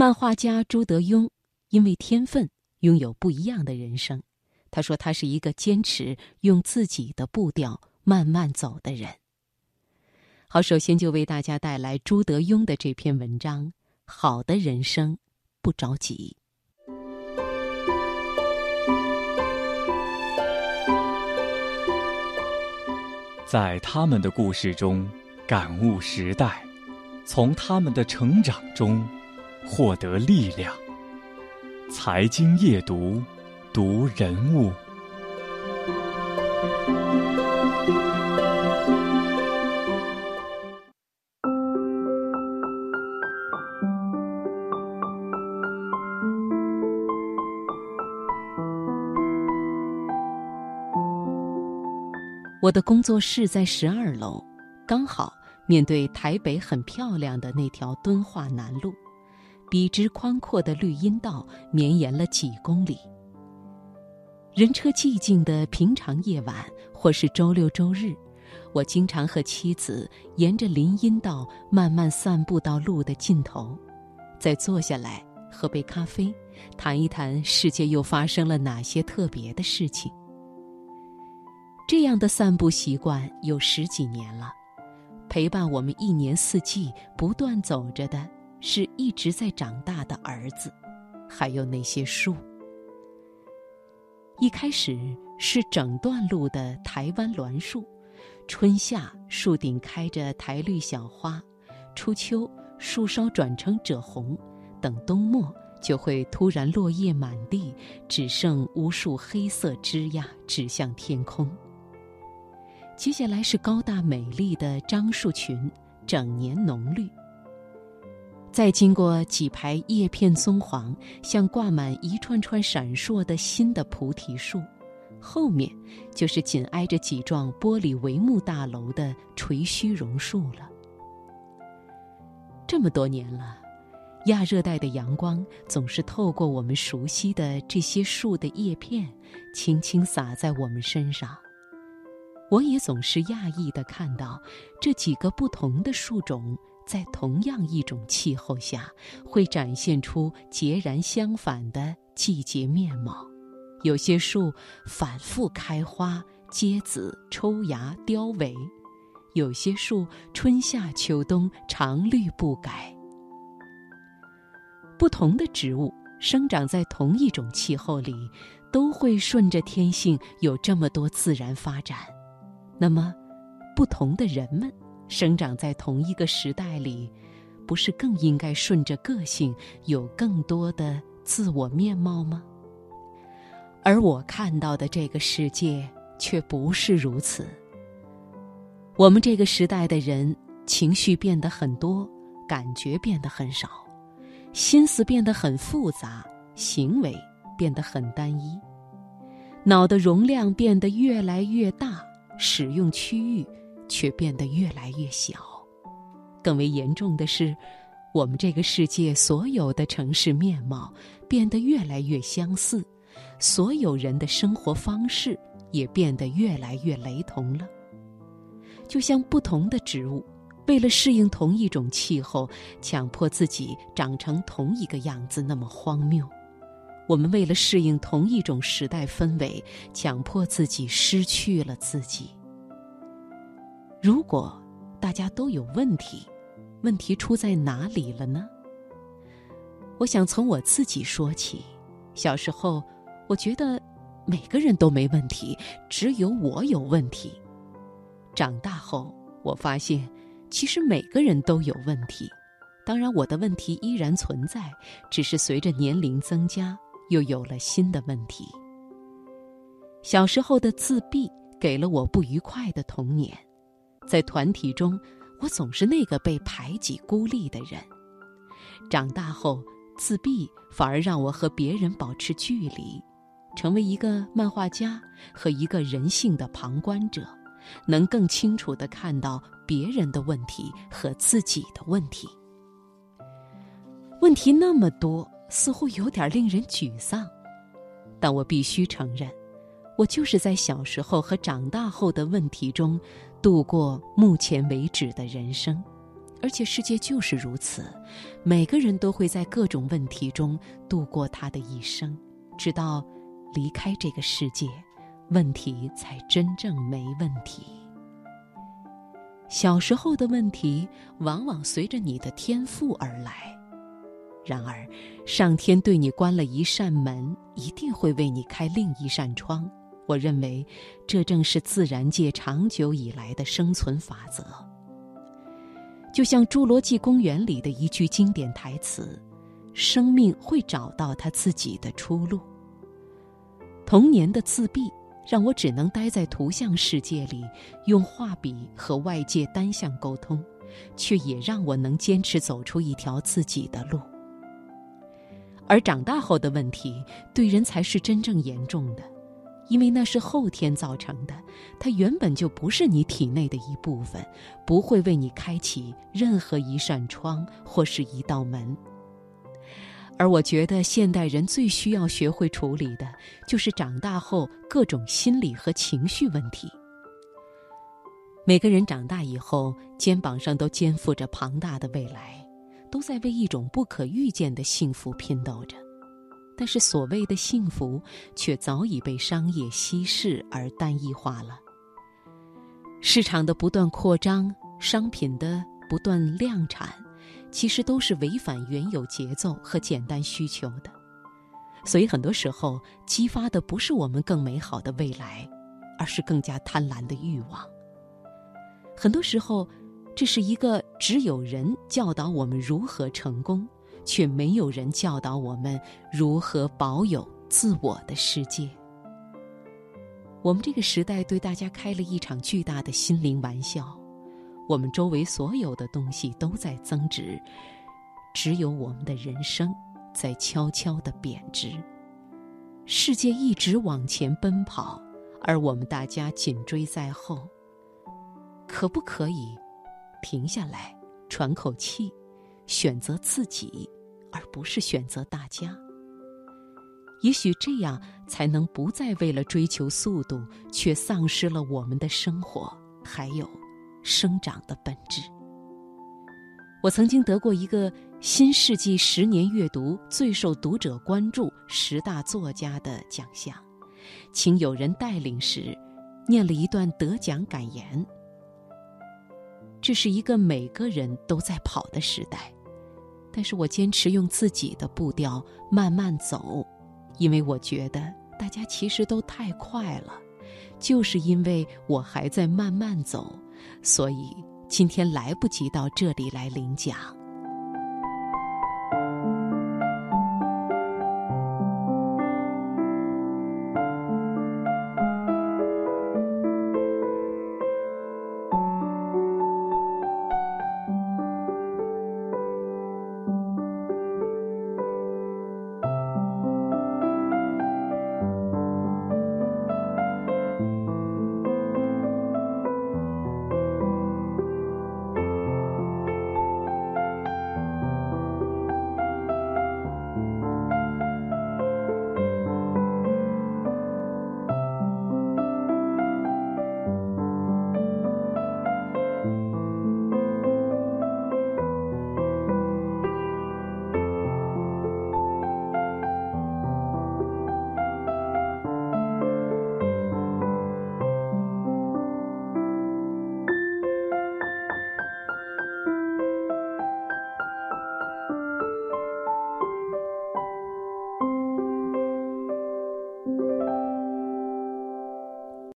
漫画家朱德庸因为天分拥有不一样的人生。他说：“他是一个坚持用自己的步调慢慢走的人。”好，首先就为大家带来朱德庸的这篇文章《好的人生不着急》。在他们的故事中感悟时代，从他们的成长中获得力量。财经夜读。读人物。我的工作室在十二楼，刚好面对台北很漂亮的那条敦化南路，笔直宽阔的绿荫道绵延了几公里。人车寂静的平常夜晚，或是周六周日，我经常和妻子沿着林荫道慢慢散步到路的尽头，再坐下来喝杯咖啡，谈一谈世界又发生了哪些特别的事情。这样的散步习惯有十几年了，陪伴我们一年四季不断走着的，是一直在长大的儿子，还有那些树。一开始是整段路的台湾栾树，春夏树顶开着台绿小花，初秋树梢转成赭红，等冬末就会突然落叶满地，只剩无数黑色枝桠指向天空。接下来是高大美丽的樟树群，整年浓绿。再经过几排叶片棕黄、像挂满一串串闪烁的新的菩提树，后面就是紧挨着几幢玻璃帷幕大楼的垂须榕树了。这么多年了，亚热带的阳光总是透过我们熟悉的这些树的叶片，轻轻洒在我们身上。我也总是讶异的看到这几个不同的树种。在同样一种气候下，会展现出截然相反的季节面貌。有些树反复开花、结籽、抽芽、凋萎；有些树春夏秋冬常绿不改。不同的植物生长在同一种气候里，都会顺着天性有这么多自然发展。那么，不同的人们。生长在同一个时代里，不是更应该顺着个性有更多的自我面貌吗？而我看到的这个世界却不是如此。我们这个时代的人，情绪变得很多，感觉变得很少，心思变得很复杂，行为变得很单一，脑的容量变得越来越大，使用区域。却变得越来越小。更为严重的是，我们这个世界所有的城市面貌变得越来越相似，所有人的生活方式也变得越来越雷同了。就像不同的植物，为了适应同一种气候，强迫自己长成同一个样子，那么荒谬。我们为了适应同一种时代氛围，强迫自己失去了自己。如果大家都有问题，问题出在哪里了呢？我想从我自己说起。小时候，我觉得每个人都没问题，只有我有问题。长大后，我发现其实每个人都有问题。当然，我的问题依然存在，只是随着年龄增加，又有了新的问题。小时候的自闭给了我不愉快的童年。在团体中，我总是那个被排挤、孤立的人。长大后，自闭反而让我和别人保持距离，成为一个漫画家和一个人性的旁观者，能更清楚地看到别人的问题和自己的问题。问题那么多，似乎有点令人沮丧，但我必须承认，我就是在小时候和长大后的问题中。度过目前为止的人生，而且世界就是如此，每个人都会在各种问题中度过他的一生，直到离开这个世界，问题才真正没问题。小时候的问题往往随着你的天赋而来，然而，上天对你关了一扇门，一定会为你开另一扇窗。我认为，这正是自然界长久以来的生存法则。就像《侏罗纪公园》里的一句经典台词：“生命会找到它自己的出路。”童年的自闭让我只能待在图像世界里，用画笔和外界单向沟通，却也让我能坚持走出一条自己的路。而长大后的问题，对人才是真正严重的。因为那是后天造成的，它原本就不是你体内的一部分，不会为你开启任何一扇窗或是一道门。而我觉得现代人最需要学会处理的，就是长大后各种心理和情绪问题。每个人长大以后，肩膀上都肩负着庞大的未来，都在为一种不可预见的幸福拼斗着。但是所谓的幸福，却早已被商业稀释而单一化了。市场的不断扩张，商品的不断量产，其实都是违反原有节奏和简单需求的。所以很多时候，激发的不是我们更美好的未来，而是更加贪婪的欲望。很多时候，这是一个只有人教导我们如何成功。却没有人教导我们如何保有自我的世界。我们这个时代对大家开了一场巨大的心灵玩笑，我们周围所有的东西都在增值，只有我们的人生在悄悄的贬值。世界一直往前奔跑，而我们大家紧追在后。可不可以停下来，喘口气？选择自己，而不是选择大家。也许这样才能不再为了追求速度，却丧失了我们的生活，还有生长的本质。我曾经得过一个新世纪十年阅读最受读者关注十大作家的奖项，请有人带领时，念了一段得奖感言。这是一个每个人都在跑的时代。但是我坚持用自己的步调慢慢走，因为我觉得大家其实都太快了。就是因为我还在慢慢走，所以今天来不及到这里来领奖。